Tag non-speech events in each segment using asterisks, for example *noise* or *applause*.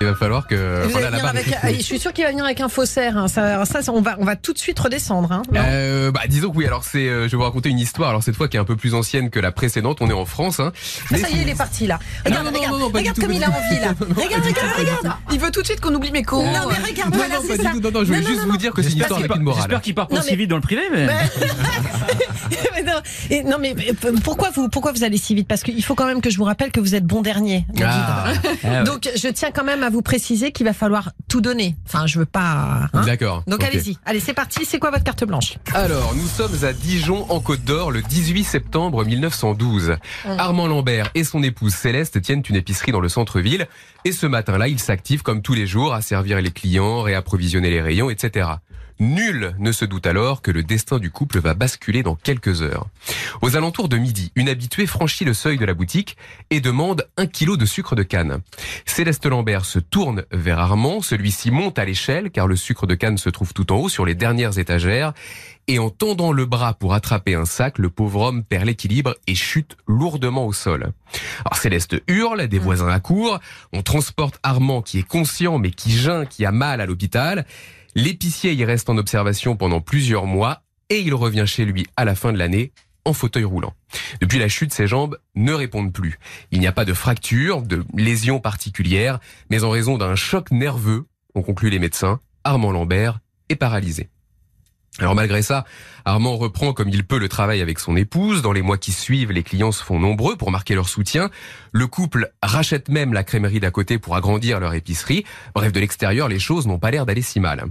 Il va falloir que. Avec, ah, je suis sûr qu'il va venir avec un faussaire. hein. Ça, on va, on va tout de suite redescendre. Hein. Euh, bah, disons que oui. Alors c'est, euh, je vais vous raconter une histoire. Alors cette fois qui est un peu plus ancienne que la précédente. On est en France. Hein. Ah, Mais ça y est, il est parti là. non, Regarde, non, regarde, non, non, pas *laughs* regarde du tout, comme il a envie là. Regarde, regarde, regarde. Il veut tout de suite qu'on oublie mes cours. Non mais regarde, Non, voilà, non, c'est pas ça. du tout. Non, non, je voulais juste non, vous non. dire que c'est une histoire avec une morale. j'espère qu'il part pas mais- vite dans le privé, mais. *laughs* Non, mais pourquoi vous, pourquoi vous allez si vite? Parce qu'il faut quand même que je vous rappelle que vous êtes bon dernier. Ah, Ah. Donc je tiens quand même à vous préciser qu'il va falloir tout donner. Enfin, je veux pas. hein. d'accord. Donc allez-y, allez c'est parti. C'est quoi votre carte blanche? Alors, nous sommes à Dijon, en Côte d'Or, le 18 septembre 1912. Armand Lambert et son épouse Céleste tiennent une épicerie dans le centre-ville. Et ce matin-là, ils s'activent comme tous les jours à servir les clients, réapprovisionner les rayons, etc. Nul ne se doute alors que le destin du couple va basculer dans quelques heures. Aux alentours de midi, une habituée franchit le seuil de la boutique et demande un kilo de sucre de canne. Céleste Lambert se tourne vers Armand, celui-ci monte à l'échelle car le sucre de canne se trouve tout en haut sur les dernières étagères et en tendant le bras pour attraper un sac, le pauvre homme perd l'équilibre et chute lourdement au sol. Alors Céleste hurle, des voisins accourent, on transporte Armand qui est conscient mais qui geint, qui a mal à l'hôpital. L'épicier y reste en observation pendant plusieurs mois et il revient chez lui à la fin de l'année en fauteuil roulant. Depuis la chute, ses jambes ne répondent plus. Il n'y a pas de fracture, de lésion particulière, mais en raison d'un choc nerveux, ont conclu les médecins, Armand Lambert est paralysé. Alors malgré ça, Armand reprend comme il peut le travail avec son épouse. Dans les mois qui suivent, les clients se font nombreux pour marquer leur soutien. Le couple rachète même la crèmerie d'à côté pour agrandir leur épicerie. Bref, de l'extérieur, les choses n'ont pas l'air d'aller si mal.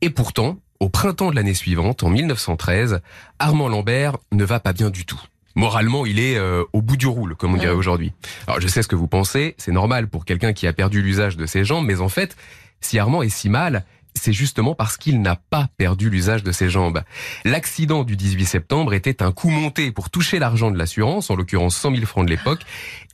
Et pourtant, au printemps de l'année suivante, en 1913, Armand Lambert ne va pas bien du tout. Moralement, il est euh, au bout du roule, comme on dirait aujourd'hui. Alors je sais ce que vous pensez, c'est normal pour quelqu'un qui a perdu l'usage de ses jambes, mais en fait, si Armand est si mal, c'est justement parce qu'il n'a pas perdu l'usage de ses jambes. L'accident du 18 septembre était un coup monté pour toucher l'argent de l'assurance, en l'occurrence 100 000 francs de l'époque,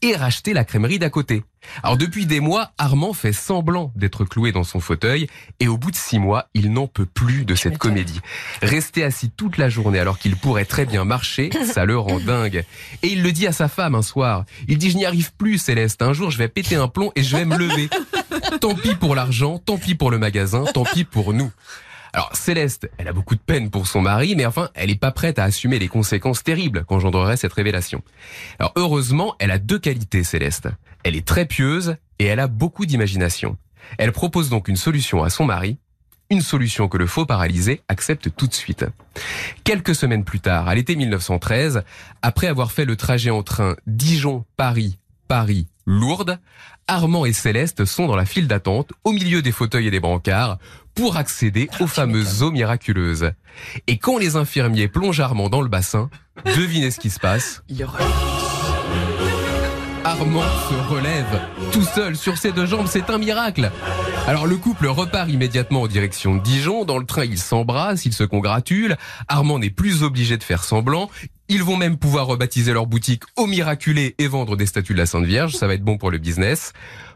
et racheter la crèmerie d'à côté. Alors depuis des mois, Armand fait semblant d'être cloué dans son fauteuil, et au bout de six mois, il n'en peut plus de cette comédie. Rester assis toute la journée alors qu'il pourrait très bien marcher, *coughs* ça le rend dingue. Et il le dit à sa femme un soir. Il dit, je n'y arrive plus, Céleste. Un jour, je vais péter un plomb et je vais me lever. Tant pis pour l'argent, tant pis pour le magasin, tant pis pour nous. Alors Céleste, elle a beaucoup de peine pour son mari, mais enfin, elle n'est pas prête à assumer les conséquences terribles qu'engendrerait cette révélation. Alors heureusement, elle a deux qualités, Céleste. Elle est très pieuse et elle a beaucoup d'imagination. Elle propose donc une solution à son mari, une solution que le faux paralysé accepte tout de suite. Quelques semaines plus tard, à l'été 1913, après avoir fait le trajet en train Dijon-Paris, Paris-Lourdes, Armand et Céleste sont dans la file d'attente, au milieu des fauteuils et des brancards, pour accéder aux fameuses eaux miraculeuses. Et quand les infirmiers plongent Armand dans le bassin, devinez ce qui se passe. Il Armand se relève, tout seul sur ses deux jambes, c'est un miracle. Alors le couple repart immédiatement en direction de Dijon, dans le train ils s'embrassent, ils se congratulent, Armand n'est plus obligé de faire semblant, ils vont même pouvoir rebaptiser leur boutique au miraculé et vendre des statues de la Sainte Vierge, ça va être bon pour le business.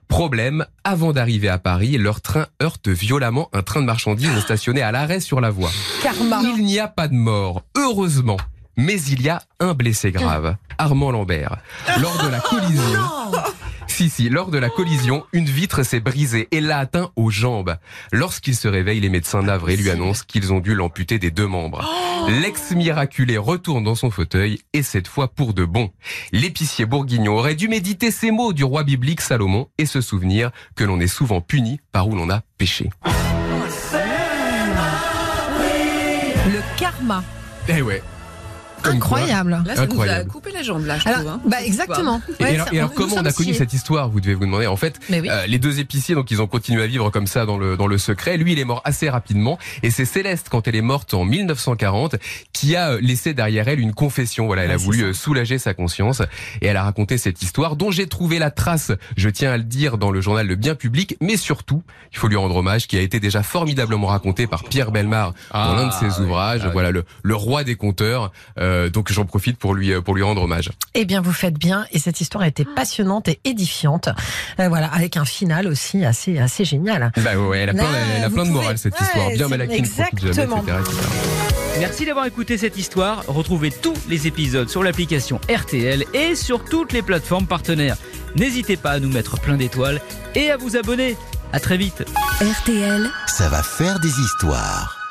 Problème, avant d'arriver à Paris, leur train heurte violemment un train de marchandises *gasps* stationné à l'arrêt sur la voie. Karma. Il n'y a pas de mort, heureusement. Mais il y a un blessé grave, Armand Lambert. Lors de la *laughs* collision, si si, lors de la collision, une vitre s'est brisée et l'a atteint aux jambes. Lorsqu'il se réveille, les médecins navrés lui annoncent qu'ils ont dû l'amputer des deux membres. L'ex-miraculé retourne dans son fauteuil et cette fois pour de bon. L'épicier bourguignon aurait dû méditer ces mots du roi biblique Salomon et se souvenir que l'on est souvent puni par où l'on a péché. Le karma. Eh ouais. Comme quoi. Incroyable. Là, ça nous a Incroyable. coupé la jambe, là, je trouve. Alors, hein, bah exactement. Et alors, et comment on a connu cette histoire Vous devez vous demander. En fait, oui. euh, les deux épiciers, donc ils ont continué à vivre comme ça dans le dans le secret. Lui, il est mort assez rapidement, et c'est Céleste, quand elle est morte en 1940, qui a euh, laissé derrière elle une confession. Voilà, elle a voulu ça. euh, soulager sa conscience, et elle a raconté cette histoire dont j'ai trouvé la trace. Je tiens à le dire dans le journal Le Bien Public, mais surtout, il faut lui rendre hommage, qui a été déjà formidablement raconté par Pierre Belmar dans Ah, l'un de ses ouvrages. Ah. Voilà, le le roi des conteurs. Euh, Euh, donc j'en profite pour lui, euh, pour lui rendre hommage. Eh bien, vous faites bien. Et cette histoire a été passionnante et édifiante. Euh, voilà, avec un final aussi assez, assez génial. Bah ouais, elle a plein, Là, elle a vous plein de morale cette Ouais, histoire. Bien c'est- Malaki ne profite jamais, etc., exactement. etc. Merci d'avoir écouté cette histoire. Retrouvez tous les épisodes sur l'application RTL et sur toutes les plateformes partenaires. N'hésitez pas à nous mettre plein d'étoiles et à vous abonner. À très vite. RTL. Ça va faire des histoires.